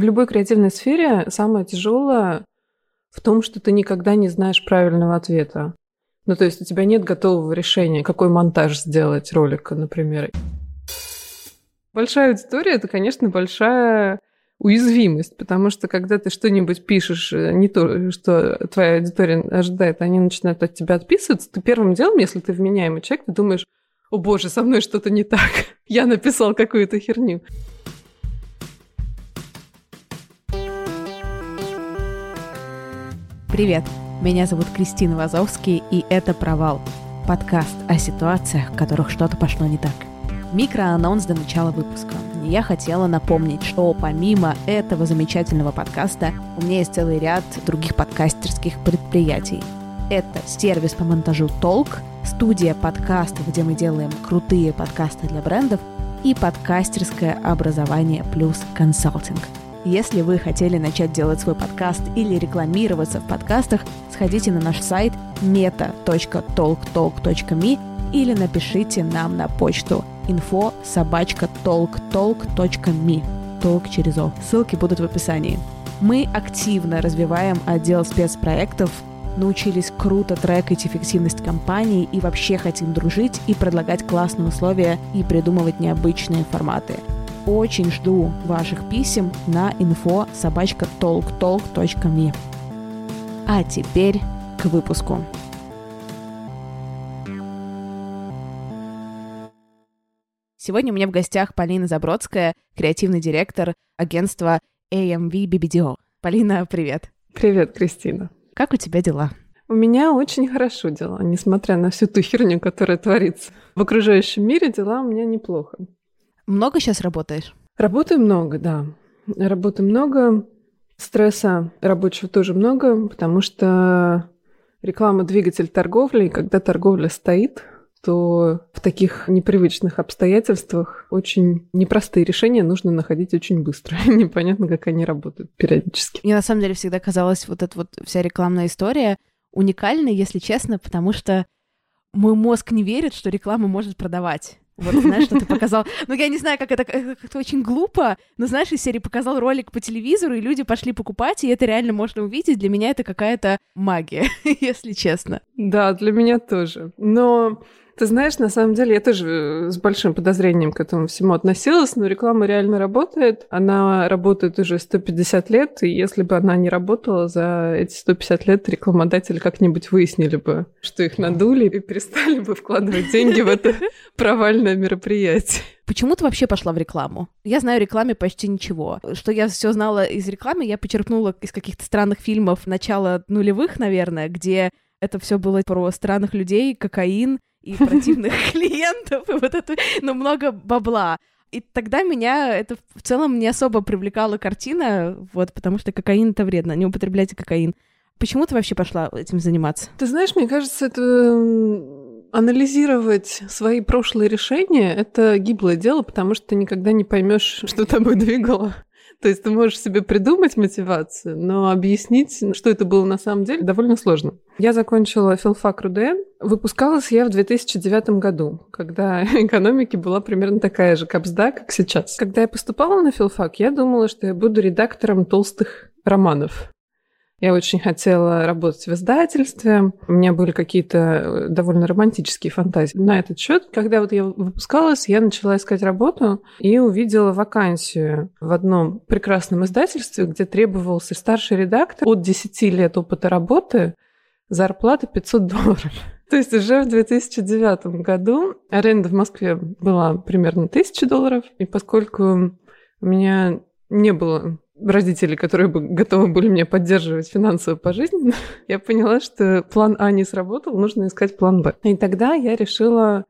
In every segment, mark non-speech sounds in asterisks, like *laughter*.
В любой креативной сфере самое тяжелое в том, что ты никогда не знаешь правильного ответа. Ну, то есть у тебя нет готового решения, какой монтаж сделать ролика, например. Большая аудитория – это, конечно, большая уязвимость, потому что когда ты что-нибудь пишешь, э, не то, что твоя аудитория ожидает, они начинают от тебя отписываться, ты первым делом, если ты вменяемый человек, ты думаешь, о боже, со мной что-то не так, *laughs* я написал какую-то херню. Привет, меня зовут Кристина Вазовский, и это «Провал» — подкаст о ситуациях, в которых что-то пошло не так. Микроанонс до начала выпуска. Я хотела напомнить, что помимо этого замечательного подкаста у меня есть целый ряд других подкастерских предприятий. Это сервис по монтажу «Толк», студия подкастов, где мы делаем крутые подкасты для брендов, и подкастерское образование плюс консалтинг — если вы хотели начать делать свой подкаст или рекламироваться в подкастах, сходите на наш сайт meta.talktalk.me или напишите нам на почту info собачка talktalk.me Толк через О. Ссылки будут в описании. Мы активно развиваем отдел спецпроектов, научились круто трекать эффективность компании и вообще хотим дружить и предлагать классные условия и придумывать необычные форматы – очень жду ваших писем на info. А теперь к выпуску. Сегодня у меня в гостях Полина Забродская, креативный директор агентства AMV BBDO. Полина, привет. Привет, Кристина. Как у тебя дела? У меня очень хорошо дела, несмотря на всю ту херню, которая творится. В окружающем мире дела у меня неплохо. Много сейчас работаешь? Работаю много, да. Работы много. Стресса рабочего тоже много, потому что реклама – двигатель торговли, и когда торговля стоит, то в таких непривычных обстоятельствах очень непростые решения нужно находить очень быстро. *laughs* Непонятно, как они работают периодически. Мне на самом деле всегда казалась вот эта вот вся рекламная история уникальной, если честно, потому что мой мозг не верит, что реклама может продавать. Вот, знаешь, что ты показал. Ну, я не знаю, как это, как-то очень глупо, но, знаешь, из серии показал ролик по телевизору, и люди пошли покупать, и это реально можно увидеть. Для меня это какая-то магия, *laughs* если честно. Да, для меня тоже. Но ты знаешь, на самом деле я тоже э, с большим подозрением к этому всему относилась, но реклама реально работает. Она работает уже 150 лет, и если бы она не работала за эти 150 лет, рекламодатели как-нибудь выяснили бы, что их надули и перестали бы вкладывать деньги в это *laughs* провальное мероприятие. Почему ты вообще пошла в рекламу? Я знаю рекламе почти ничего. Что я все знала из рекламы, я почерпнула из каких-то странных фильмов начала нулевых, наверное, где это все было про странных людей, кокаин и противных *laughs* клиентов, и вот это, ну, много бабла. И тогда меня это в целом не особо привлекала картина, вот, потому что кокаин — это вредно, не употребляйте кокаин. Почему ты вообще пошла этим заниматься? Ты знаешь, мне кажется, это анализировать свои прошлые решения — это гиблое дело, потому что ты никогда не поймешь, *laughs* что тобой двигало. То есть ты можешь себе придумать мотивацию, но объяснить, что это было на самом деле, довольно сложно. Я закончила филфак РУДН. Выпускалась я в 2009 году, когда *laughs* экономики была примерно такая же капсда, как сейчас. Когда я поступала на филфак, я думала, что я буду редактором толстых романов. Я очень хотела работать в издательстве. У меня были какие-то э, довольно романтические фантазии на этот счет. Когда вот я выпускалась, я начала искать работу и увидела вакансию в одном прекрасном издательстве, где требовался старший редактор от 10 лет опыта работы, зарплата 500 долларов. *laughs* То есть уже в 2009 году аренда в Москве была примерно 1000 долларов, и поскольку у меня не было родителей, которые бы готовы были меня поддерживать финансово по жизни, *laughs* я поняла, что план А не сработал, нужно искать план Б. И тогда я решила,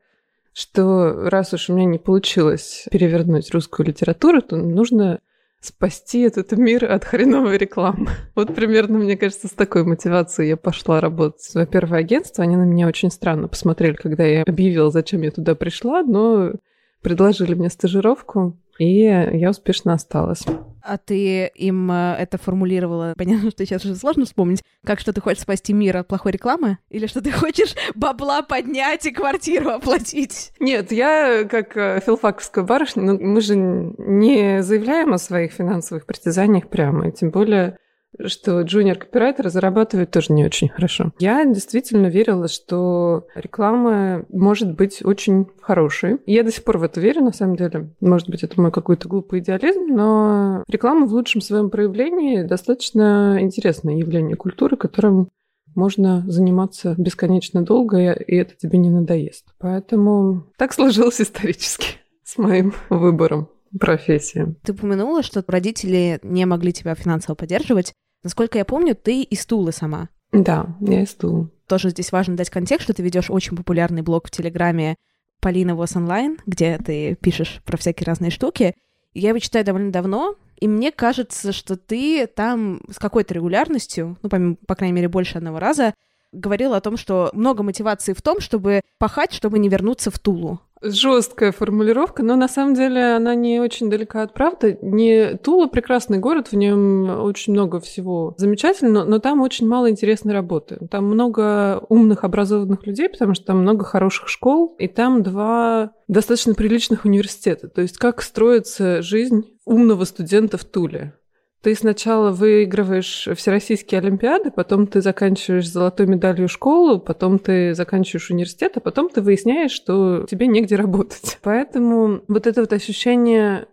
что раз уж у меня не получилось перевернуть русскую литературу, то нужно спасти этот мир от хреновой рекламы. *laughs* Вот примерно, мне кажется, с такой мотивацией я пошла работать в свое первое агентство. Они на меня очень странно посмотрели, когда я объявила, зачем я туда пришла, но предложили мне стажировку, и я успешно осталась. А ты им э, это формулировала? Понятно, что сейчас уже сложно вспомнить. Как что ты хочешь спасти мир от плохой рекламы? Или что ты *laughs* хочешь бабла поднять и квартиру оплатить? Нет, я как э, филфаковская барышня, ну, мы же не заявляем о своих финансовых притязаниях прямо, и тем более что джуниор-копирайтеры зарабатывают тоже не очень хорошо. Я действительно верила, что реклама может быть очень хорошей. Я до сих пор в это верю, на самом деле. Может быть, это мой какой-то глупый идеализм, но реклама в лучшем своем проявлении достаточно интересное явление культуры, которым можно заниматься бесконечно долго, и это тебе не надоест. Поэтому так сложилось исторически *laughs* с моим выбором профессии. Ты упомянула, что родители не могли тебя финансово поддерживать. Насколько я помню, ты из Тулы сама. Да, я из Тулы. Тоже здесь важно дать контекст, что ты ведешь очень популярный блог в Телеграме Полина Вос Онлайн, где ты пишешь про всякие разные штуки. Я его читаю довольно давно, и мне кажется, что ты там с какой-то регулярностью, ну, по, по крайней мере, больше одного раза, говорила о том, что много мотивации в том, чтобы пахать, чтобы не вернуться в Тулу жесткая формулировка, но на самом деле она не очень далека от правды. Не Тула прекрасный город, в нем очень много всего замечательного, но там очень мало интересной работы. Там много умных, образованных людей, потому что там много хороших школ, и там два достаточно приличных университета. То есть как строится жизнь умного студента в Туле. Ты сначала выигрываешь всероссийские олимпиады, потом ты заканчиваешь золотой медалью школу, потом ты заканчиваешь университет, а потом ты выясняешь, что тебе негде работать. *laughs* Поэтому вот это вот ощущение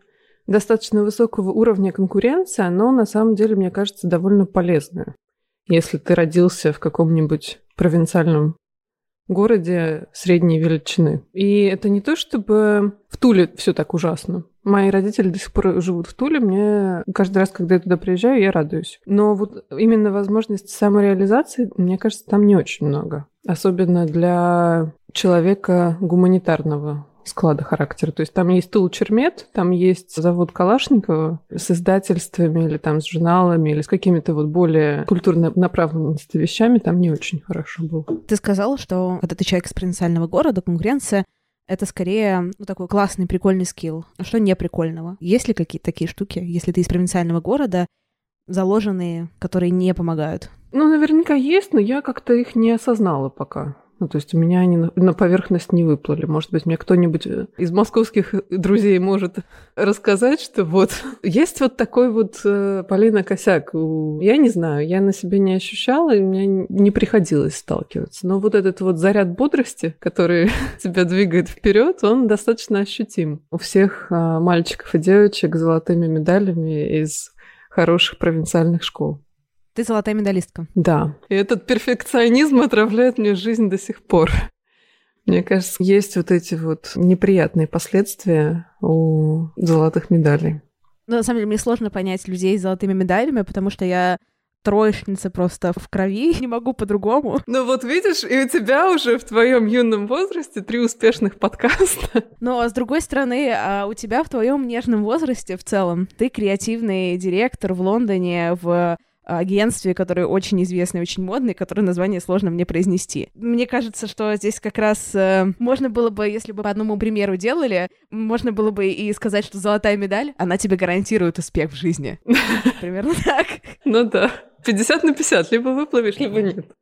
достаточно высокого уровня конкуренции, оно на самом деле, мне кажется, довольно полезное. Если ты родился в каком-нибудь провинциальном городе средней величины. И это не то, чтобы в Туле все так ужасно. Мои родители до сих пор живут в Туле. Мне каждый раз, когда я туда приезжаю, я радуюсь. Но вот именно возможности самореализации, мне кажется, там не очень много. Особенно для человека гуманитарного склада характера. То есть там есть Тул Чермет, там есть завод Калашникова с издательствами или там с журналами или с какими-то вот более культурно направленными вещами, там не очень хорошо было. Ты сказала, что когда ты человек из провинциального города, конкуренция это скорее ну, такой классный, прикольный скилл. А что не прикольного? Есть ли какие-то такие штуки, если ты из провинциального города, заложенные, которые не помогают? Ну, наверняка есть, но я как-то их не осознала пока. Ну, то есть у меня они на поверхность не выплыли. Может быть, мне кто-нибудь э, из московских друзей может рассказать, что вот *laughs* есть вот такой вот э, Полина Косяк. Я не знаю, я на себе не ощущала, и мне не приходилось сталкиваться. Но вот этот вот заряд бодрости, который *laughs* тебя двигает вперед, он достаточно ощутим. У всех а, мальчиков и девочек с золотыми медалями из хороших провинциальных школ. Ты золотая медалистка. Да. И этот перфекционизм отравляет мне жизнь до сих пор. Мне кажется, есть вот эти вот неприятные последствия у золотых медалей. Ну, на самом деле, мне сложно понять людей с золотыми медалями, потому что я троечница просто в крови, *laughs* не могу по-другому. Ну вот видишь, и у тебя уже в твоем юном возрасте три успешных подкаста. Но с другой стороны, а у тебя в твоем нежном возрасте в целом, ты креативный директор в Лондоне, в агентстве, которое очень известное, очень модное, которое название сложно мне произнести. Мне кажется, что здесь как раз э, можно было бы, если бы по одному примеру делали, можно было бы и сказать, что золотая медаль, она тебе гарантирует успех в жизни. *laughs* Примерно так. Ну да. 50 на 50, либо выплывешь, либо нет.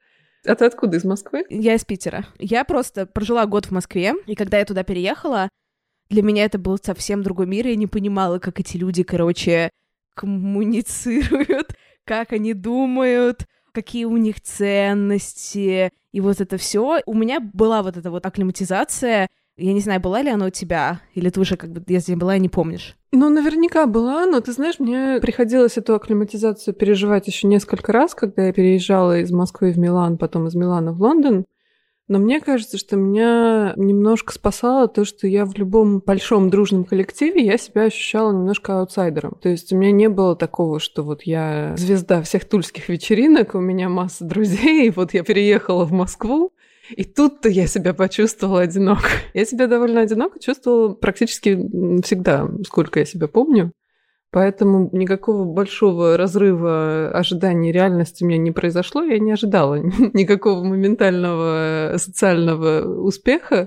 А ты откуда, из Москвы? Я из Питера. Я просто прожила год в Москве, и когда я туда переехала, для меня это был совсем другой мир, я не понимала, как эти люди, короче, коммуницируют, как они думают, какие у них ценности, и вот это все. У меня была вот эта вот акклиматизация. Я не знаю, была ли она у тебя, или ты уже как бы, если была, не помнишь? Ну, наверняка была, но ты знаешь, мне приходилось эту акклиматизацию переживать еще несколько раз, когда я переезжала из Москвы в Милан, потом из Милана в Лондон. Но мне кажется, что меня немножко спасало то, что я в любом большом дружном коллективе я себя ощущала немножко аутсайдером. То есть у меня не было такого, что вот я звезда всех тульских вечеринок, у меня масса друзей, и вот я переехала в Москву, и тут-то я себя почувствовала одиноко. Я себя довольно одиноко чувствовала практически всегда, сколько я себя помню. Поэтому никакого большого разрыва ожиданий реальности у меня не произошло. Я не ожидала *laughs* никакого моментального социального успеха.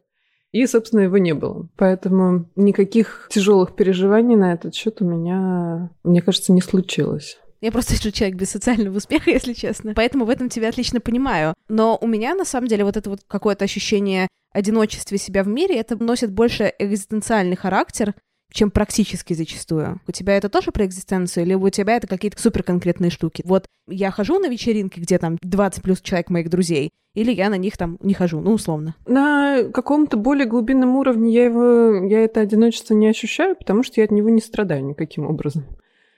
И, собственно, его не было. Поэтому никаких тяжелых переживаний на этот счет у меня, мне кажется, не случилось. Я просто человек без социального успеха, *laughs* если честно. Поэтому в этом тебя отлично понимаю. Но у меня, на самом деле, вот это вот какое-то ощущение одиночества себя в мире, это носит больше экзистенциальный характер, чем практически зачастую. У тебя это тоже про экзистенцию, или у тебя это какие-то суперконкретные штуки? Вот я хожу на вечеринки, где там 20 плюс человек моих друзей, или я на них там не хожу, ну, условно. На каком-то более глубинном уровне я его, я это одиночество не ощущаю, потому что я от него не страдаю никаким образом.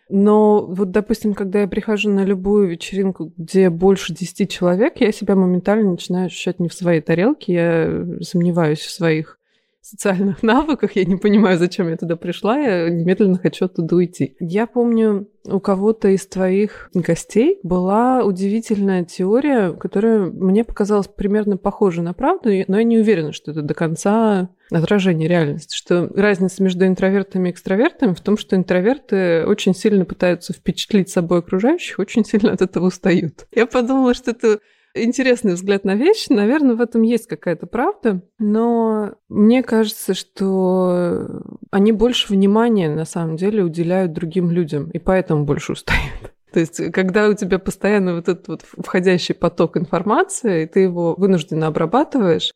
Но вот, допустим, когда я прихожу на любую вечеринку, где больше 10 человек, я себя моментально начинаю ощущать не в своей тарелке, я сомневаюсь в своих социальных *laughs* навыках, я не понимаю, зачем я туда пришла, я немедленно хочу оттуда уйти. Я помню, у кого-то из твоих гостей была удивительная теория, которая мне показалась примерно похожа на правду, но я не уверена, что это до конца отражение реальности, что разница между интровертами и экстравертами в том, что интроверты очень сильно пытаются впечатлить собой окружающих, очень сильно от этого устают. Я подумала, что это интересный взгляд на вещь. Наверное, в этом есть какая-то правда, но мне кажется, что они больше внимания на самом деле уделяют другим людям, и поэтому больше устают. *laughs* То есть, когда у тебя постоянно вот этот вот входящий поток информации, и ты его вынужденно обрабатываешь,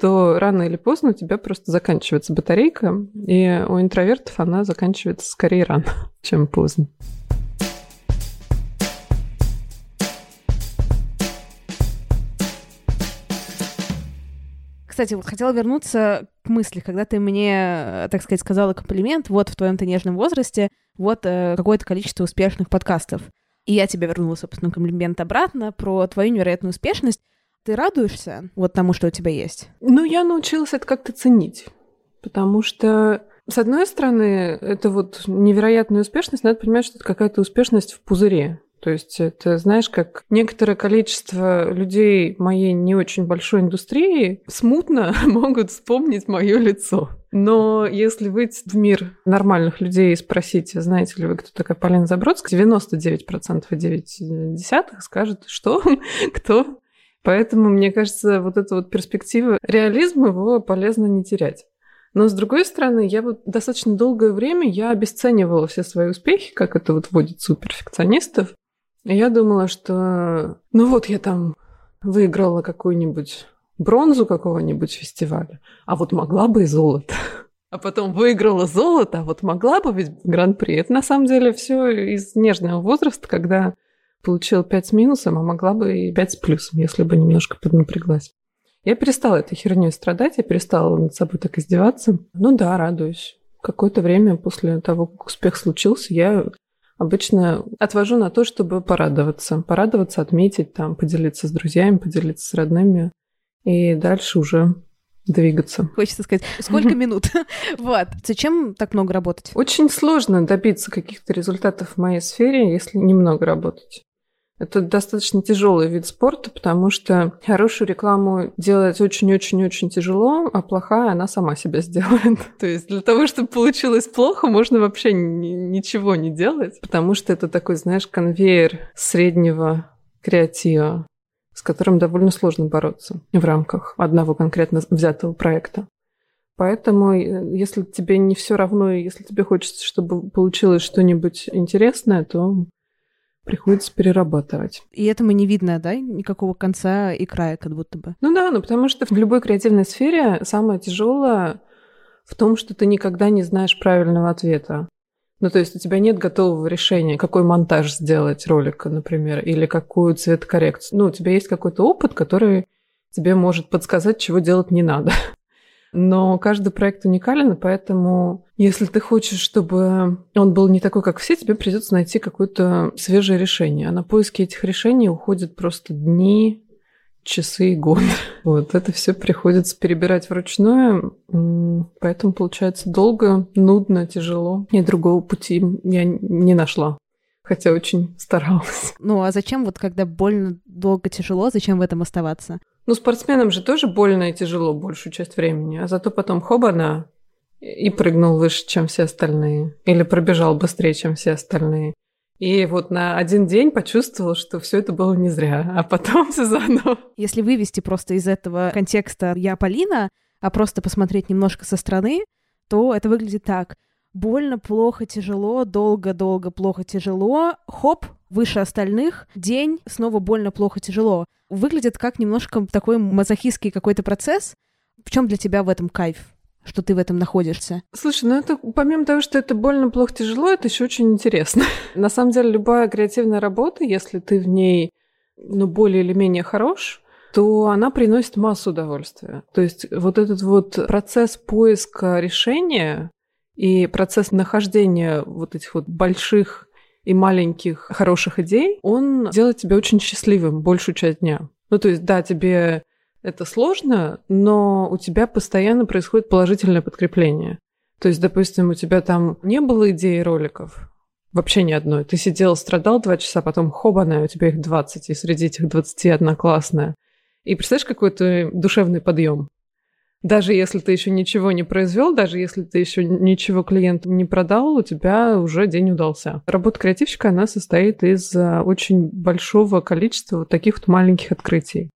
то рано или поздно у тебя просто заканчивается батарейка, и у интровертов она заканчивается скорее рано, *laughs* чем поздно. Кстати, вот хотела вернуться к мысли, когда ты мне, так сказать, сказала комплимент, вот в твоем-то нежном возрасте, вот э, какое-то количество успешных подкастов. И я тебе вернула, собственно, комплимент обратно про твою невероятную успешность. Ты радуешься вот тому, что у тебя есть? Ну, я научилась это как-то ценить, потому что с одной стороны, это вот невероятная успешность, надо понимать, что это какая-то успешность в пузыре. То есть это, знаешь, как некоторое количество людей моей не очень большой индустрии смутно *laughs* могут вспомнить мое лицо. Но если выйти в мир нормальных людей и спросить, знаете ли вы, кто такая Полина Забродская, 99% и 9 десятых скажут, что, *laughs* кто. Поэтому, мне кажется, вот эта вот перспектива, реализм его полезно не терять. Но, с другой стороны, я вот достаточно долгое время я обесценивала все свои успехи, как это вот водится у перфекционистов. Я думала, что ну вот я там выиграла какую-нибудь бронзу какого-нибудь фестиваля, а вот могла бы и золото. А потом выиграла золото, а вот могла бы ведь гран-при. Это на самом деле все из нежного возраста, когда получила 5 с минусом, а могла бы и 5 с плюсом, если бы немножко поднапряглась. Я перестала этой херней страдать, я перестала над собой так издеваться. Ну да, радуюсь. Какое-то время после того, как успех случился, я обычно отвожу на то, чтобы порадоваться. Порадоваться, отметить, там, поделиться с друзьями, поделиться с родными. И дальше уже двигаться. Хочется сказать, *laughs* сколько минут? *laughs* Вот. Зачем так много работать? Очень сложно добиться каких-то результатов в моей сфере, если немного работать. Это достаточно тяжелый вид спорта, потому что хорошую рекламу делать очень-очень-очень тяжело, а плохая она сама себя сделает. *laughs* То есть для того, чтобы получилось плохо, можно вообще ничего не делать, потому что это такой, знаешь, конвейер среднего креатива, с которым довольно сложно бороться в рамках одного конкретно взятого проекта. Поэтому, э, если тебе не все равно, и если тебе хочется, чтобы получилось что-нибудь интересное, то приходится перерабатывать. И этому не видно, да, никакого конца и края, как будто бы. Ну да, ну потому что в любой креативной сфере самое тяжелое в том, что ты никогда не знаешь правильного ответа. Ну, то есть у тебя нет готового решения, какой монтаж сделать ролика, например, или какую цветокоррекцию. Ну, у тебя есть какой-то опыт, который тебе может подсказать, чего делать не надо. Но каждый проект уникален, и поэтому, если ты хочешь, чтобы он был не такой, как все, тебе придется найти какое-то свежее решение. А на поиски этих решений уходят просто дни, часы и годы. *laughs* Вот это все приходится перебирать вручную, поэтому получается долго, нудно, тяжело. И другого пути я не нашла хотя очень старалась. Ну а зачем вот когда больно, долго, тяжело, зачем в этом оставаться? Ну, спортсменам же тоже больно и тяжело большую часть времени, а зато потом хобана и прыгнул выше, чем все остальные, или пробежал быстрее, чем все остальные. И вот на один день почувствовал, что все это было не зря, а потом *laughs* все заново. Если вывести просто из этого контекста «я Полина», а просто посмотреть немножко со стороны, то это выглядит так. Больно, плохо, тяжело, долго, долго, плохо, тяжело. Хоп, выше остальных. День, снова больно, плохо, тяжело. Выглядит как немножко такой мазохистский какой-то процесс. В чем для тебя в этом кайф? что ты в этом находишься. Слушай, ну это помимо того, что это больно, плохо, тяжело, это еще очень интересно. *laughs* На самом деле, любая креативная работа, если ты в ней ну, более или менее хорош, то она приносит массу удовольствия. То есть вот этот вот процесс поиска решения и процесс нахождения вот этих вот больших и маленьких хороших идей, он делает тебя очень счастливым большую часть дня. Ну, то есть, да, тебе это сложно, но у тебя постоянно происходит положительное подкрепление. То есть, допустим, у тебя там не было идеи роликов, вообще ни одной. Ты сидел, страдал два часа, потом хобана, у тебя их 20, и среди этих 20 одна классная. И представляешь, какой-то душевный подъем. Даже если ты еще ничего не произвел, даже если ты еще ничего клиенту не продал, у тебя уже день удался. Работа креативщика, она состоит из а, очень большого количества вот таких вот маленьких открытий.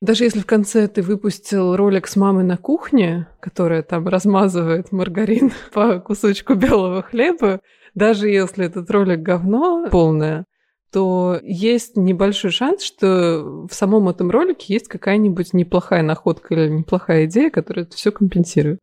Даже если в конце ты выпустил ролик с мамой на кухне, которая там размазывает маргарин *laughs* по кусочку белого хлеба, даже если этот ролик говно полное, то есть небольшой шанс, что в самом этом ролике есть какая-нибудь неплохая находка или неплохая идея, которая это все компенсирует.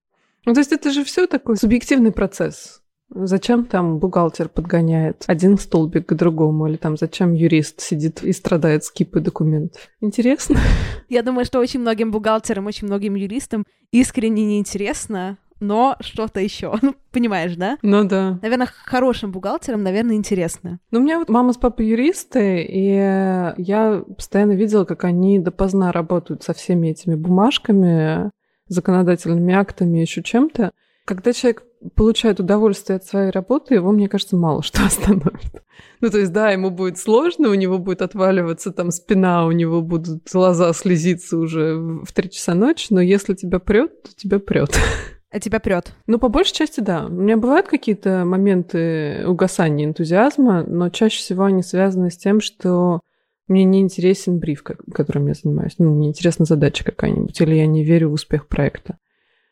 Ну, то есть это же все такой субъективный процесс. Зачем там бухгалтер подгоняет один столбик к другому, или там зачем юрист сидит и страдает с кипой документов? Интересно? Я думаю, что очень многим бухгалтерам, очень многим юристам искренне неинтересно, но что-то еще. *laughs* Ну, понимаешь, да? Ну да. Наверное, хорошим бухгалтерам, наверное, интересно. Ну, у меня вот мама с папой юристы, и я постоянно видела, как они допоздна работают со всеми этими бумажками, законодательными актами, еще чем-то. Когда человек получает удовольствие от своей работы, его, мне кажется, мало что *laughs* остановит. Ну, то есть, да, ему будет сложно, у него будет отваливаться там спина, у него будут глаза слезиться уже в три часа ночи, но если тебя прет, то тебя прет. *laughs* А тебя прет? Ну, по большей части, да. У меня бывают какие-то моменты угасания энтузиазма, но чаще всего они связаны с тем, что мне не интересен бриф, которым я занимаюсь. Ну, мне интересна задача какая-нибудь, или я не верю в успех проекта.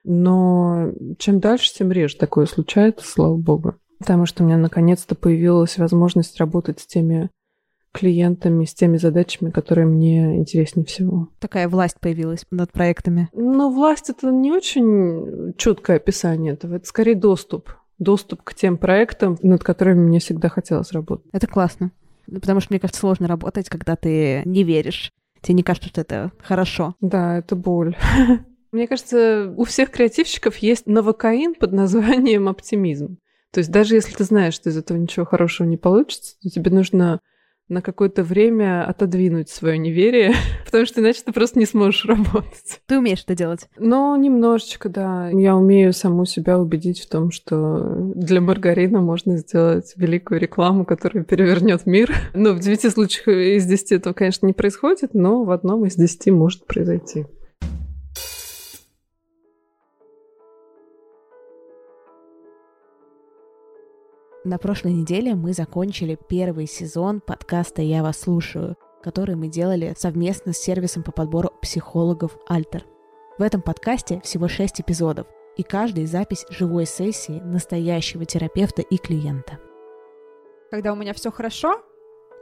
Но чем дальше, тем реже такое случается, слава богу. Потому что у меня наконец-то появилась возможность работать с теми клиентами, с теми задачами, которые мне интереснее всего. Такая власть появилась над проектами. Ну, власть это не очень четкое описание этого, это скорее доступ. Доступ к тем проектам, над которыми мне всегда хотелось работать. Это классно. Потому что, мне кажется, сложно работать, когда ты не веришь. Тебе не кажется, что это хорошо. Да, это боль. *laughs* Мне кажется, у всех креативщиков есть новокаин под названием оптимизм. То есть даже если ты знаешь, что из этого ничего хорошего не получится, то тебе нужно на какое-то время отодвинуть свое неверие, *laughs* потому что иначе ты просто не сможешь работать. Ты умеешь это делать? Ну, немножечко, да. Я умею саму себя убедить в том, что для маргарина можно сделать великую рекламу, которая перевернет мир. *laughs* Ну, в девяти случаях из десяти этого, конечно, не происходит, но в одном из десяти может произойти. На прошлой неделе мы закончили первый сезон подкаста «Я вас слушаю», который мы делали совместно с сервисом по подбору психологов «Альтер». В этом подкасте всего шесть эпизодов, и каждый запись живой сессии настоящего терапевта и клиента. Когда у меня все хорошо,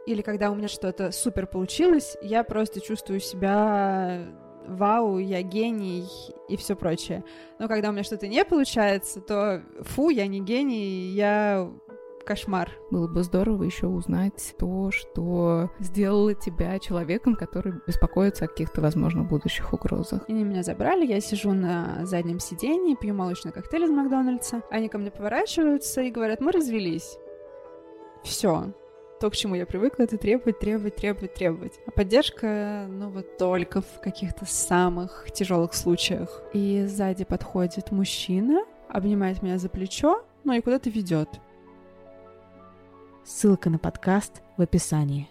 или когда у меня что-то супер получилось, я просто чувствую себя вау, я гений и все прочее. Но когда у меня что-то не получается, то фу, я не гений, я кошмар. Было бы здорово еще узнать то, что сделало тебя человеком, который беспокоится о каких-то, возможно, будущих угрозах. Они меня забрали, я сижу на заднем сиденье, пью молочный коктейль из Макдональдса. Они ко мне поворачиваются и говорят, мы развелись. Все. То, к чему я привыкла, это требовать, требовать, требовать, требовать. А поддержка, ну вот только в каких-то самых тяжелых случаях. И сзади подходит мужчина, обнимает меня за плечо, ну и куда-то ведет. Ссылка на подкаст в описании.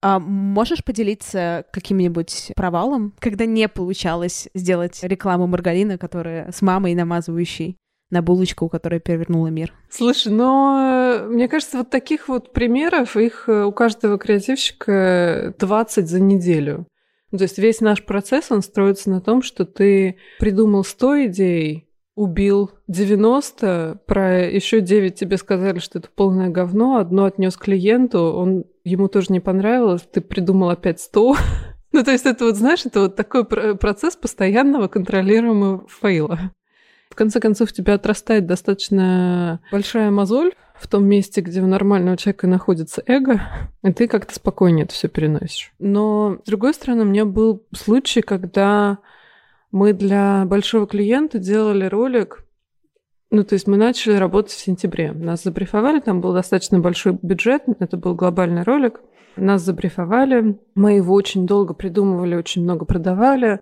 А можешь поделиться каким-нибудь провалом, когда не получалось сделать рекламу маргарина, которая с мамой намазывающей на булочку, которая перевернула мир. Слушай, но мне кажется, вот таких вот примеров, их э, у каждого креативщика 20 за неделю. То есть весь наш процесс, он строится на том, что ты придумал 100 идей, убил 90, про еще 9 тебе сказали, что это полное говно, одно отнес клиенту, он ему тоже не понравилось, ты придумал опять 100. *laughs* ну, то есть это вот, знаешь, это вот такой процесс постоянного контролируемого фейла. В конце концов, у тебя отрастает достаточно большая мозоль в том месте, где у нормального человека находится эго, и ты как-то спокойнее это все переносишь. Но, с другой стороны, у меня был случай, когда мы для большого клиента делали ролик, ну, то есть мы начали работать в сентябре. Нас забрифовали, там был достаточно большой бюджет, это был глобальный ролик. Нас забрифовали, мы его очень долго придумывали, очень много продавали.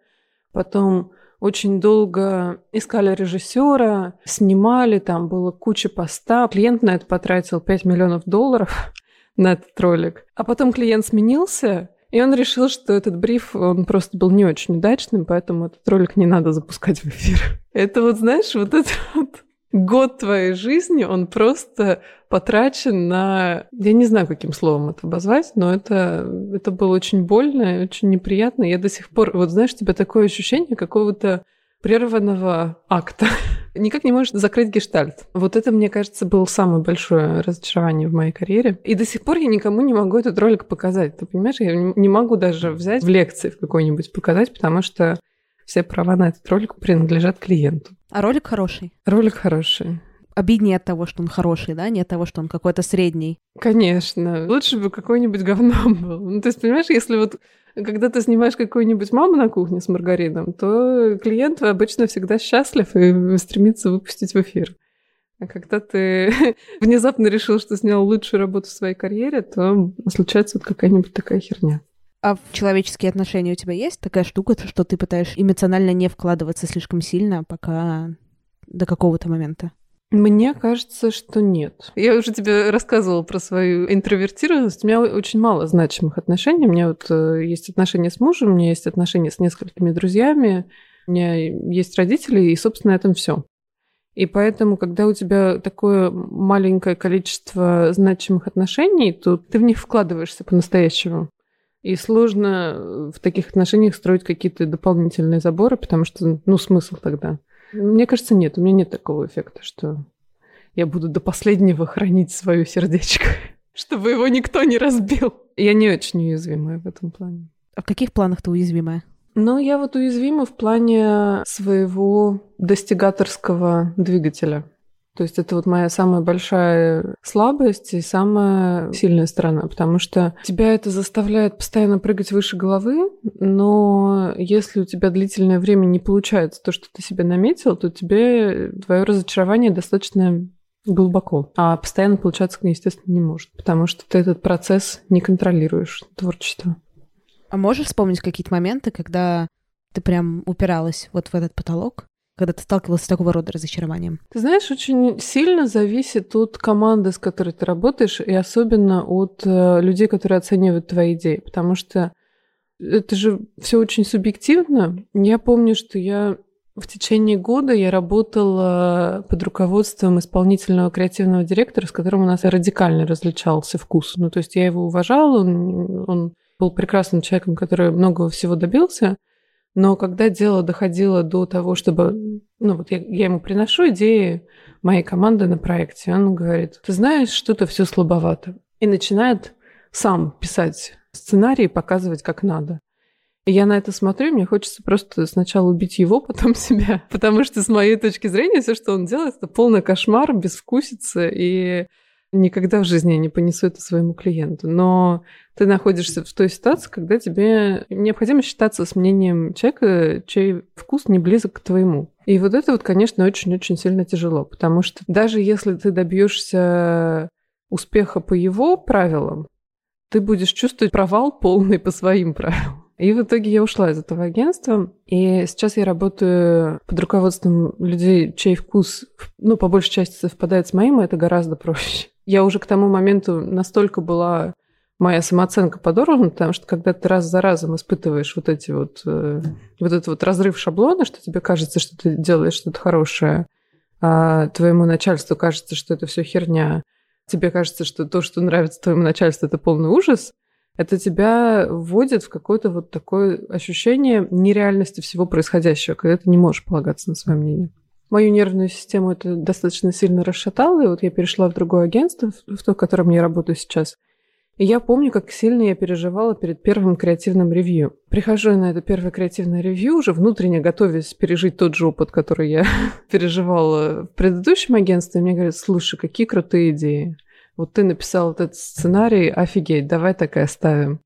Потом очень долго искали режиссера, снимали, там было куча поста. Клиент на это потратил 5 миллионов долларов *laughs* на этот ролик. А потом клиент сменился, и он решил, что этот бриф, он просто был не очень удачным, поэтому этот ролик не надо запускать в эфир. *laughs* Это вот, знаешь, вот это вот год твоей жизни, он просто потрачен на... Я не знаю, каким словом это обозвать, но это, это было очень больно и очень неприятно. Я до сих пор... Вот знаешь, у тебя такое ощущение какого-то прерванного акта. *laughs* Никак не можешь закрыть гештальт. Вот это, мне кажется, было самое большое разочарование в моей карьере. И до сих пор я никому не могу этот ролик показать. Ты понимаешь, я не могу даже взять в лекции в какой-нибудь показать, потому что все права на этот ролик принадлежат клиенту. А ролик хороший? Ролик хороший. Обиднее от того, что он хороший, да, не от того, что он какой-то средний. Конечно. Лучше бы какой-нибудь говном был. Ну, то есть, понимаешь, если вот когда ты снимаешь какую-нибудь маму на кухне с маргарином, то клиент обычно всегда счастлив и стремится выпустить в эфир. А когда ты *laughs* внезапно решил, что снял лучшую работу в своей карьере, то случается вот какая-нибудь такая херня. А в человеческие отношения у тебя есть такая штука, что ты пытаешься эмоционально не вкладываться слишком сильно, пока до какого-то момента? Мне кажется, что нет. Я уже тебе рассказывала про свою интровертированность. У меня очень мало значимых отношений. У меня вот э, есть отношения с мужем, у меня есть отношения с несколькими друзьями, у меня есть родители, и, собственно, на этом все. И поэтому, когда у тебя такое маленькое количество значимых отношений, то ты в них вкладываешься по-настоящему. И сложно э, в таких отношениях строить какие-то дополнительные заборы, потому что, ну, смысл тогда. Мне кажется, нет, у меня нет такого эффекта, что я буду до последнего хранить свое сердечко, *laughs* чтобы его никто не разбил. Я не очень уязвимая в этом плане. А в каких планах ты уязвимая? Ну, я вот уязвима в плане своего достигаторского двигателя. То есть это вот моя самая большая слабость и самая сильная сторона, потому что тебя это заставляет постоянно прыгать выше головы, но если у тебя длительное время не получается то, что ты себе наметил, то тебе твое разочарование достаточно глубоко. А постоянно получаться, естественно, не может, потому что ты этот процесс не контролируешь, творчество. А можешь вспомнить какие-то моменты, когда ты прям упиралась вот в этот потолок? Когда ты сталкивался с такого рода разочарованием? Ты знаешь, очень сильно зависит от команды, с которой ты работаешь, и особенно от э, людей, которые оценивают твои идеи, потому что это же все очень субъективно. Я помню, что я в течение года я работала под руководством исполнительного креативного директора, с которым у нас радикально различался вкус. Ну, то есть я его уважала, он, он был прекрасным человеком, который многого всего добился, но когда дело доходило до того, чтобы... Ну, вот я, я ему приношу идеи моей команды на проекте, он говорит, ты знаешь, что-то все слабовато. И начинает сам писать сценарий, показывать, как надо. И я на это смотрю, мне хочется просто сначала убить его, *laughs* потом себя. Потому что с моей точки зрения все, что он делает, это полный кошмар, безвкусица и никогда в жизни не понесу это своему клиенту. Но ты находишься в той ситуации, когда тебе необходимо считаться с мнением человека, чей вкус не близок к твоему. И вот это вот, конечно, очень-очень сильно тяжело, потому что даже если ты добьешься успеха по его правилам, ты будешь чувствовать провал полный по своим правилам. И в итоге я ушла из этого агентства, и сейчас я работаю под руководством людей, чей вкус, ну, по большей части совпадает с моим, и это гораздо проще. Я уже к тому моменту настолько была моя самооценка подорвана, потому что когда ты раз за разом испытываешь вот эти вот, э, вот этот вот разрыв шаблона, что тебе кажется, что ты делаешь что-то хорошее, а твоему начальству кажется, что это все херня, тебе кажется, что то, что нравится твоему начальству, это полный ужас, это тебя вводит в какое-то вот такое ощущение нереальности всего происходящего, когда ты не можешь полагаться на свое мнение. Мою нервную систему это достаточно сильно расшатало, и вот я перешла в другое агентство, в то, в котором я работаю сейчас. И я помню, как сильно я переживала перед первым креативным ревью. Прихожу на это первое креативное ревью, уже внутренне готовясь пережить тот же опыт, который я *laughs* переживала в предыдущем агентстве. И мне говорят, слушай, какие крутые идеи. Вот ты написал вот этот сценарий, офигеть, давай так и оставим.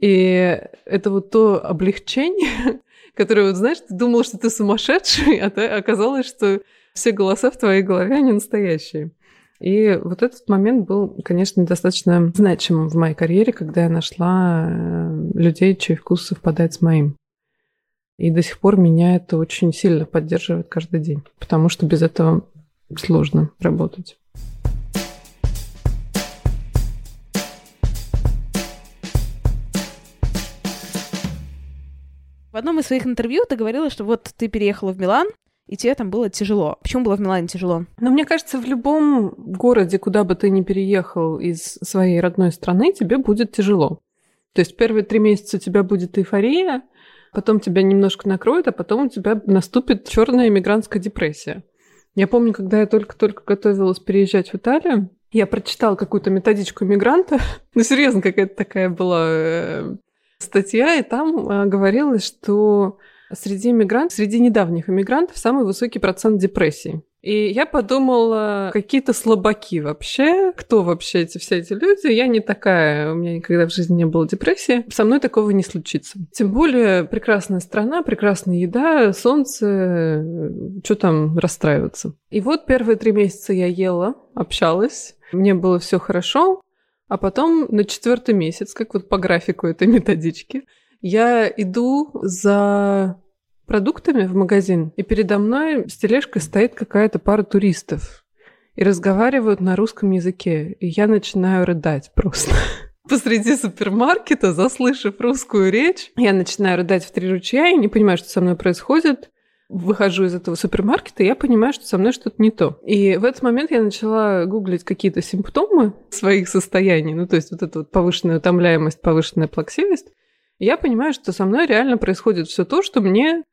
И это вот то облегчение, *laughs* которое, вот знаешь, ты думал, что ты сумасшедший, а ты оказалось, что все голоса в твоей голове, они настоящие. И вот этот момент был, конечно, достаточно значимым в моей карьере, когда я нашла э, людей, чей вкус совпадает с моим. И до сих пор меня это очень сильно поддерживает каждый день, потому что без этого сложно работать. В одном из своих интервью ты говорила, что вот ты переехала в Милан, и тебе там было тяжело. Почему было в Милане тяжело? Ну, мне кажется, в любом городе, куда бы ты ни переехал из своей родной страны, тебе будет тяжело. То есть первые три месяца у тебя будет эйфория, потом тебя немножко накроет, а потом у тебя наступит черная иммигрантская депрессия. Я помню, когда я только-только готовилась переезжать в Италию, я прочитала какую-то методичку иммигранта. *laughs* Ну, серьезно, какая-то такая была э, статья, и там э, говорилось, что среди иммигрантов, среди недавних иммигрантов самый высокий процент депрессии. И я подумала, какие-то слабаки вообще, кто вообще эти все эти люди? Я не такая, у меня никогда в жизни не было депрессии. Со мной такого не случится. Тем более прекрасная страна, прекрасная еда, солнце, что там расстраиваться. И вот первые три месяца я ела, общалась, мне было все хорошо, а потом на четвертый месяц, как вот по графику этой *laughs* методички, я иду за продуктами в магазин, и передо мной с тележкой стоит какая-то пара туристов и разговаривают на русском языке. И я начинаю рыдать просто. *laughs* Посреди супермаркета, заслышав русскую речь, я начинаю рыдать в три ручья и не понимаю, что со мной происходит выхожу из этого супермаркета, я понимаю, что со мной что-то не то. И в этот момент я начала гуглить какие-то симптомы своих состояний, ну, то есть вот эта вот повышенная утомляемость, повышенная плаксивость. Я понимаю, что со мной реально происходит все то, что мне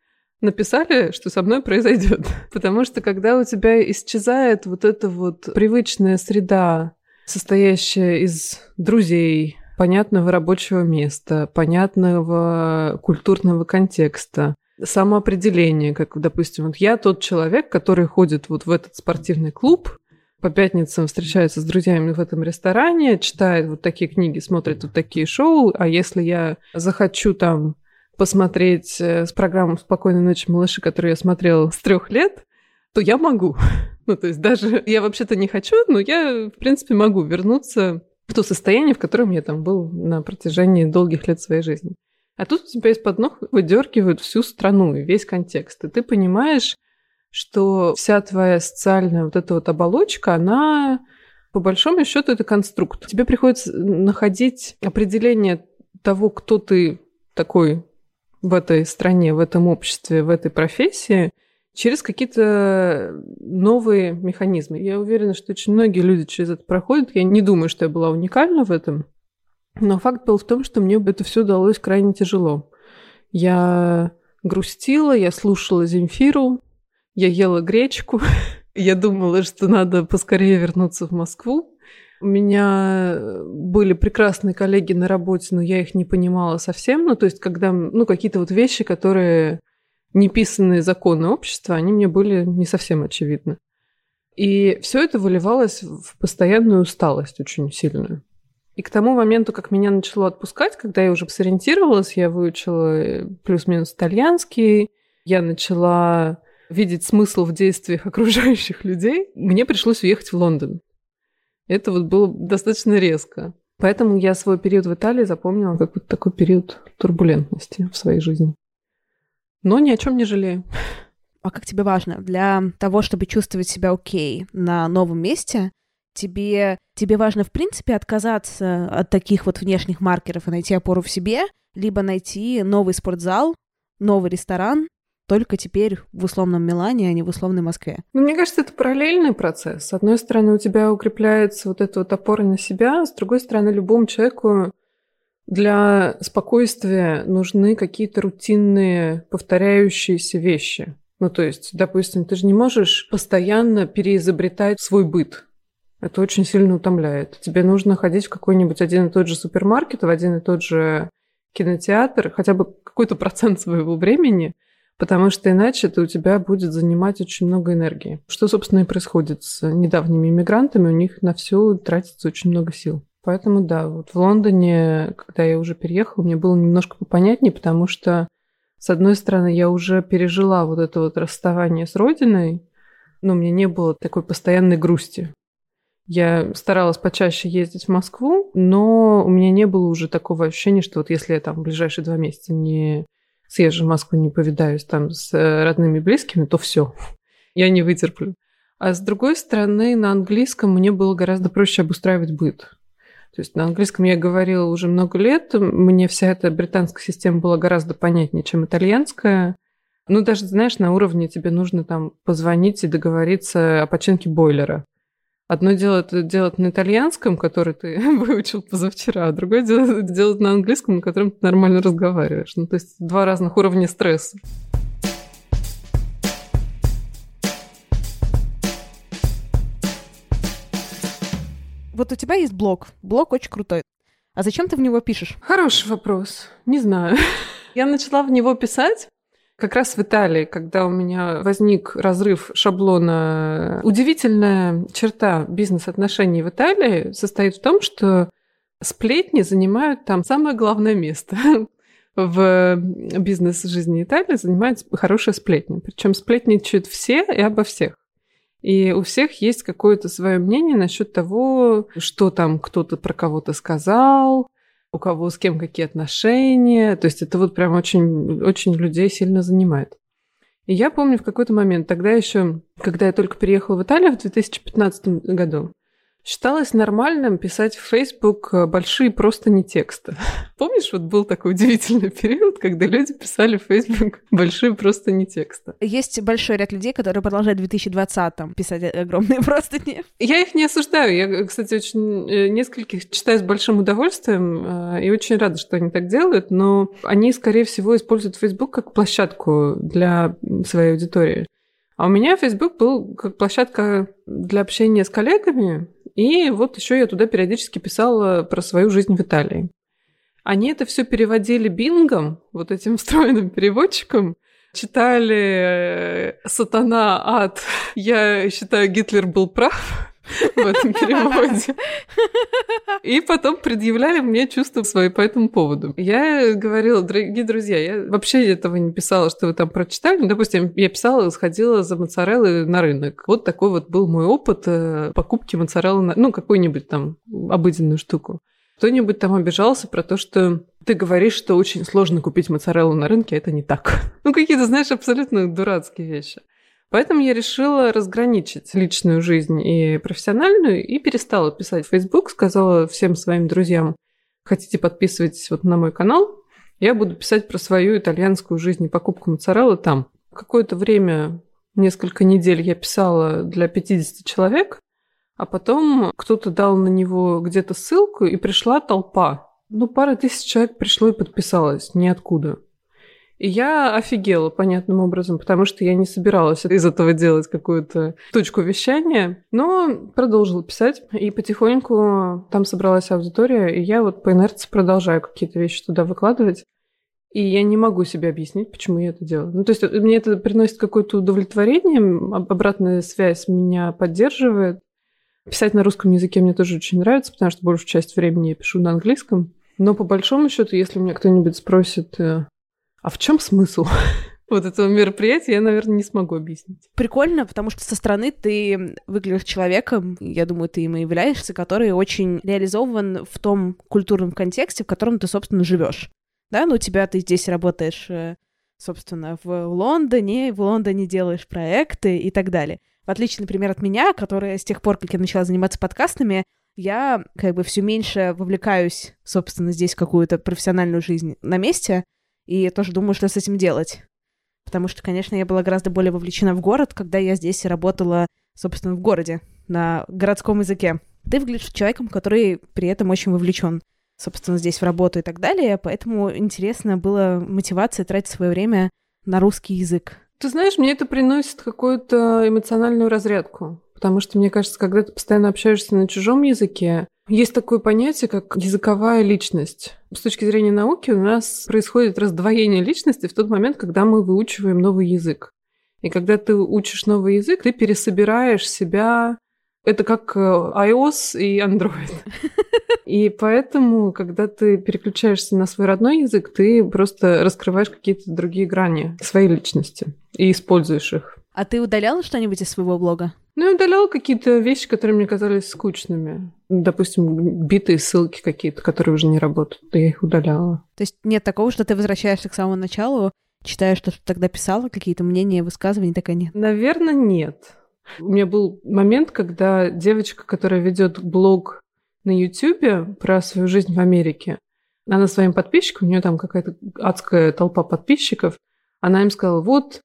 написали, что со мной произойдет. *laughs* Потому что когда у тебя исчезает вот эта вот привычная среда, состоящая из друзей, понятного рабочего места, понятного культурного контекста, самоопределение, как, допустим, вот я тот человек, который ходит вот в этот спортивный клуб, по пятницам встречается с друзьями в этом ресторане, читает вот такие книги, смотрит вот такие шоу, а если я захочу там посмотреть э, с программу «Спокойной ночи, малыши», которую я смотрела с трех лет, то я могу. *laughs* Ну, то есть даже я вообще-то не хочу, но я, в принципе, могу вернуться в то состояние, в котором я там был на протяжении долгих лет своей жизни. А тут у тебя из-под ног выдергивают всю страну и весь контекст. И ты понимаешь, что вся твоя социальная вот эта вот оболочка, она по большому счету это конструкт. Тебе приходится находить определение того, кто ты такой в этой стране, в этом обществе, в этой профессии, через какие-то новые механизмы. Я уверена, что очень многие люди через это проходят. Я не думаю, что я была уникальна в этом. Но факт был в том, что мне это все далось крайне тяжело. Я грустила, я слушала Земфиру, я ела гречку, *laughs* я думала, что надо поскорее вернуться в Москву. У меня были прекрасные коллеги на работе, но я их не понимала совсем. Ну, то есть, когда, ну, какие-то вот вещи, которые неписанные законы общества, они мне были не совсем очевидны. И все это выливалось в постоянную усталость очень сильную. И к тому моменту, как меня начало отпускать, когда я уже сориентировалась, я выучила э, плюс-минус итальянский, я начала видеть смысл в действиях *laughs* окружающих людей, мне пришлось уехать в Лондон. Это вот было достаточно резко. Поэтому я свой период в Италии запомнила как вот такой период турбулентности в своей жизни. Но ни о чем не жалею. А как тебе важно для того, чтобы чувствовать себя окей на новом месте, тебе, тебе важно, в принципе, отказаться от таких вот внешних маркеров и найти опору в себе, либо найти новый спортзал, новый ресторан, только теперь в условном Милане, а не в условной Москве? Ну, мне кажется, это параллельный процесс. С одной стороны, у тебя укрепляется вот эта вот опора на себя, с другой стороны, любому человеку для спокойствия нужны какие-то рутинные повторяющиеся вещи. Ну, то есть, допустим, ты же не можешь постоянно переизобретать свой быт. Это очень сильно утомляет. Тебе нужно ходить в какой-нибудь один и тот же супермаркет, в один и тот же кинотеатр, хотя бы какой-то процент своего времени, потому что иначе это у тебя будет занимать очень много энергии. Что, собственно, и происходит с недавними иммигрантами, у них на все тратится очень много сил. Поэтому да, вот в Лондоне, когда я уже переехала, мне было немножко попонятнее, потому что, с одной стороны, я уже пережила вот это вот расставание с родиной, но у меня не было такой постоянной грусти. Я старалась почаще ездить в Москву, но у меня не было уже такого ощущения, что вот если я там в ближайшие два месяца не съезжу в Москву, не повидаюсь там с родными и близкими, то все, *laughs* я не вытерплю. А с другой стороны, на английском мне было гораздо проще обустраивать быт. То есть на английском я говорила уже много лет, мне вся эта британская система была гораздо понятнее, чем итальянская. Ну, даже, знаешь, на уровне тебе нужно там позвонить и договориться о починке бойлера. Одно дело это делать на итальянском, который ты *laughs* выучил позавчера, а другое дело *laughs* делать на английском, на котором ты нормально разговариваешь. Ну, то есть два разных уровня стресса. Вот у тебя есть блог. Блог очень крутой. А зачем ты в него пишешь? Хороший вопрос. Не знаю. *laughs* Я начала в него писать как раз в Италии, когда у меня возник разрыв шаблона. Удивительная черта бизнес-отношений в Италии состоит в том, что сплетни занимают там самое главное место. *laughs* В бизнес-жизни Италии занимают хорошие сплетни. Причем сплетничают все и обо всех. И у всех есть какое-то свое мнение насчет того, что там кто-то про кого-то сказал, у кого с кем какие отношения. То есть это вот прям очень, очень людей сильно занимает. И я помню в какой-то момент, тогда еще, когда я только переехала в Италию в 2015 году, считалось нормальным писать в Facebook э, большие просто не тексты. *laughs* Помнишь, вот был такой удивительный период, когда люди писали в Facebook *laughs* большие просто не тексты. Есть большой ряд людей, которые продолжают в 2020-м писать огромные *laughs* просто не. Я их не осуждаю. Я, кстати, очень э, нескольких читаю с большим удовольствием э, и очень рада, что они так делают, но они, скорее всего, используют Facebook как площадку для своей аудитории. А у меня Facebook был как площадка для общения с коллегами, и вот еще я туда периодически писала про свою жизнь в Италии. Они это все переводили бингом, вот этим *laughs* встроенным переводчиком, читали э, «Сатана, ад». *laughs* Я считаю, Гитлер был прав в этом переводе. *laughs* И потом предъявляли мне чувства свои по этому поводу. Я говорила, дорогие друзья, я вообще этого не писала, что вы там прочитали. Ну, допустим, я писала, сходила за моцареллой на рынок. Вот такой вот был мой опыт э, покупки моцареллы, на... ну, какую-нибудь там обыденную штуку. Кто-нибудь там обижался про то, что ты говоришь, что очень сложно купить моцареллу на рынке, а это не так. *laughs* Ну, какие-то, знаешь, абсолютно дурацкие вещи. Поэтому я решила разграничить личную жизнь и профессиональную и перестала писать в Facebook, сказала всем своим друзьям, хотите подписывайтесь вот на мой канал, я буду писать про свою итальянскую жизнь и покупку моцареллы там. Какое-то время, несколько недель я писала для 50 человек, а потом кто-то дал на него где-то ссылку, и пришла толпа. Ну, пара тысяч человек пришло и подписалось, ниоткуда. И я офигела понятным образом, потому что я не собиралась из этого делать какую-то точку вещания, но продолжила писать, и потихоньку там собралась аудитория, и я вот по инерции продолжаю какие-то вещи туда выкладывать. И я не могу себе объяснить, почему я это делаю. Ну, то есть э, мне это приносит какое-то удовлетворение, обратная связь меня поддерживает. Писать на русском языке мне тоже очень нравится, потому что большую часть времени я пишу на английском. Но по большому счету, если меня кто-нибудь спросит, э, а в чем смысл? *laughs* вот этого мероприятия я, наверное, не смогу объяснить. Прикольно, потому что со стороны ты выглядишь человеком, я думаю, ты им и являешься, который очень реализован в том культурном контексте, в котором ты, собственно, живешь. Да, ну у тебя ты здесь работаешь, э, собственно, в Лондоне, в Лондоне делаешь проекты и так далее. В отличие, например, от меня, которая с тех пор, как я начала заниматься подкастами, я как бы все меньше вовлекаюсь, собственно, здесь в какую-то профессиональную жизнь на месте, и я тоже думаю, что с этим делать. потому что, конечно, я была гораздо более вовлечена в город, когда я здесь работала, собственно, в городе, на городском языке. Ты выглядишь человеком, который при этом очень вовлечен, собственно, здесь в работу и так далее, поэтому интересно было мотивация тратить свое время на русский язык. Ты знаешь, мне это приносит какую-то эмоциональную разрядку, потому что, мне кажется, когда ты постоянно общаешься на чужом языке, есть такое понятие, как языковая личность. С точки зрения науки у нас происходит раздвоение личности в тот момент, когда мы выучиваем новый язык. И когда ты учишь новый язык, ты пересобираешь себя это как э, iOS и Android. *laughs* И поэтому, когда ты переключаешься на свой родной язык, ты просто раскрываешь какие-то другие грани своей личности и используешь их. А ты удаляла что-нибудь из своего блога? Ну, я удаляла какие-то вещи, которые мне казались скучными. Допустим, битые ссылки какие-то, которые уже не работают. Я их удаляла. То есть нет такого, что ты возвращаешься к самому началу, читаешь, что ты тогда писала, какие-то мнения, высказывания, такая нет? Наверное, нет. У меня был момент, когда девочка, которая ведет блог на YouTube про свою жизнь в Америке, она своим подписчикам, у нее там какая-то адская толпа подписчиков, она им сказала, вот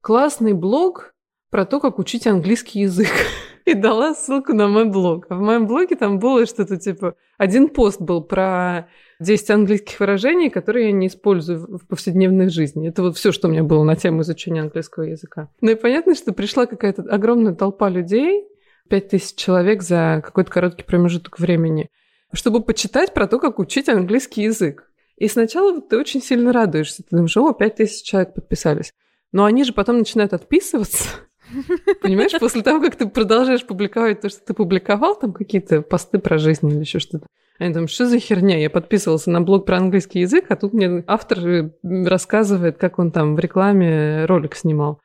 классный блог про то, как учить английский язык. *laughs* И дала ссылку на мой блог. А в моем блоге там было что-то типа... Один пост был про 10 английских выражений, которые я не использую в повседневной жизни. Это вот все, что у меня было на тему изучения английского языка. Ну и понятно, что пришла какая-то огромная толпа людей, 5000 человек за какой-то короткий промежуток времени, чтобы почитать про то, как учить английский язык. И сначала ты очень сильно радуешься. Ты думаешь, о, 5000 человек подписались. Но они же потом начинают отписываться. Понимаешь, после того, как ты продолжаешь публиковать то, что ты публиковал, там какие-то посты про жизнь или еще что-то, они там, что за херня? Я подписывался на блог про английский язык, а тут мне автор э, рассказывает, как он там в рекламе ролик снимал.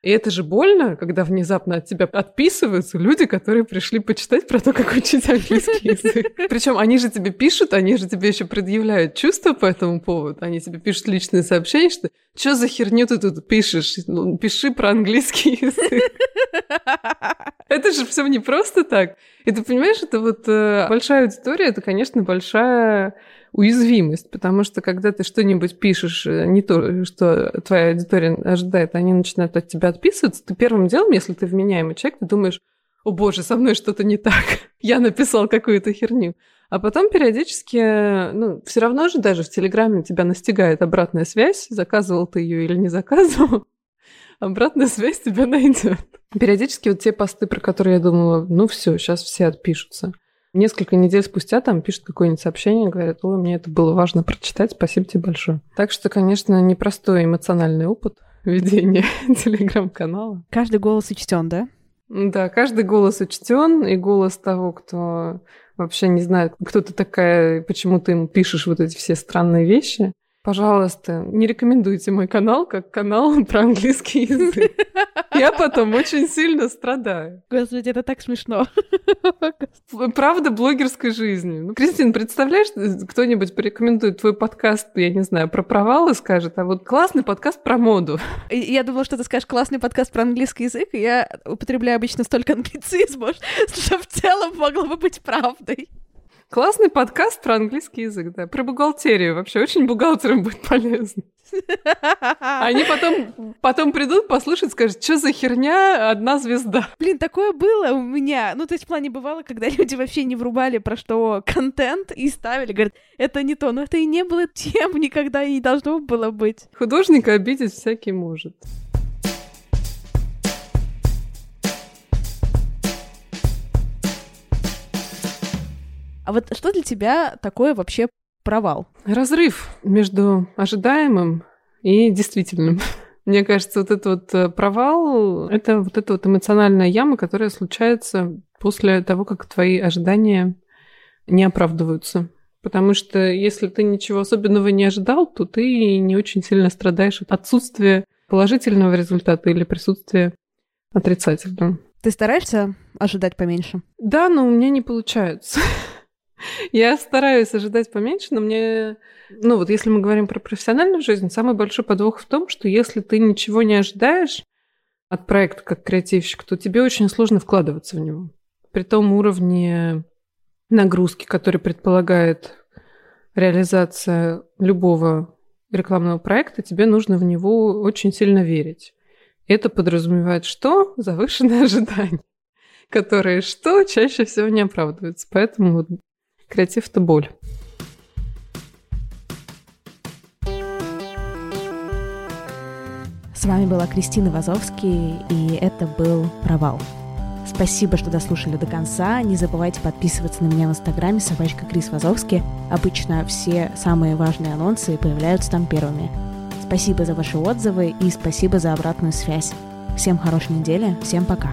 И это же больно, когда внезапно от тебя отписываются люди, которые пришли почитать про то, как учить английский язык. *laughs* Причем они же тебе пишут, они же тебе еще предъявляют чувства по этому поводу. Они тебе пишут личные сообщения, что что за херню ты тут пишешь? Ну, пиши про английский язык. *laughs* Это же все не просто так. И ты понимаешь, это вот э, большая аудитория, это, конечно, большая уязвимость, потому что когда ты что-нибудь пишешь, э, не то, что твоя аудитория ожидает, они начинают от тебя отписываться, ты первым делом, если ты вменяемый человек, ты думаешь, о боже, со мной что-то не так, *laughs* я написал какую-то херню. А потом периодически, ну, все равно же даже в Телеграме тебя настигает обратная связь, заказывал ты ее или не заказывал, *laughs* обратная связь тебя *laughs* найдет. Периодически вот те посты, про которые я думала, ну все, сейчас все отпишутся. Несколько недель спустя там пишут какое-нибудь сообщение, говорят, ой, мне это было важно прочитать, спасибо тебе большое. Так что, конечно, непростой эмоциональный опыт ведения *laughs* телеграм-канала. Каждый голос учтен, да? Да, каждый голос учтен, и голос того, кто вообще не знает, кто ты такая, почему ты ему пишешь вот эти все странные вещи. Пожалуйста, не рекомендуйте мой канал как канал *laughs* про английский язык. Я потом очень сильно страдаю. Господи, это так смешно. Правда блогерской жизни. Ну, Кристина, представляешь, кто-нибудь порекомендует твой подкаст, я не знаю, про провалы скажет, а вот классный подкаст про моду. Я думала, что ты скажешь классный подкаст про английский язык, и я употребляю обычно столько англицизмов, *laughs* что в целом могло бы быть правдой. Классный подкаст про английский язык, да. Про бухгалтерию вообще. Очень бухгалтерам будет полезно. Они потом, потом придут, послушают, скажут, что за херня, одна звезда. Блин, такое было у меня. Ну, то есть в плане бывало, когда *laughs* люди вообще не врубали про что контент и ставили, говорят, это не то. Но это и не было тем никогда и не должно было быть. Художника обидеть всякий может. А вот что для тебя такое вообще провал? Разрыв между ожидаемым и действительным. *laughs* Мне кажется, вот этот вот э, провал — это вот эта вот эмоциональная яма, которая случается после того, как твои ожидания не оправдываются. Потому что если ты ничего особенного не ожидал, то ты не очень сильно страдаешь от отсутствия положительного результата или присутствия отрицательного. Ты стараешься ожидать поменьше? Да, но у меня не получается. *laughs* Я стараюсь ожидать поменьше, но мне... Ну вот если мы говорим про профессиональную жизнь, самый большой подвох в том, что если ты ничего не ожидаешь от проекта как креативщик, то тебе очень сложно вкладываться в него. При том уровне нагрузки, который предполагает реализация любого рекламного проекта, тебе нужно в него очень сильно верить. Это подразумевает что? Завышенные *laughs* ожидания, которые что? Чаще всего не оправдываются. Поэтому вот креатив – это боль. С вами была Кристина Вазовский, и это был «Провал». Спасибо, что дослушали до конца. Не забывайте подписываться на меня в инстаграме собачка Крис Вазовский. Обычно все самые важные анонсы появляются там первыми. Спасибо за ваши отзывы и спасибо за обратную связь. Всем хорошей недели, всем пока.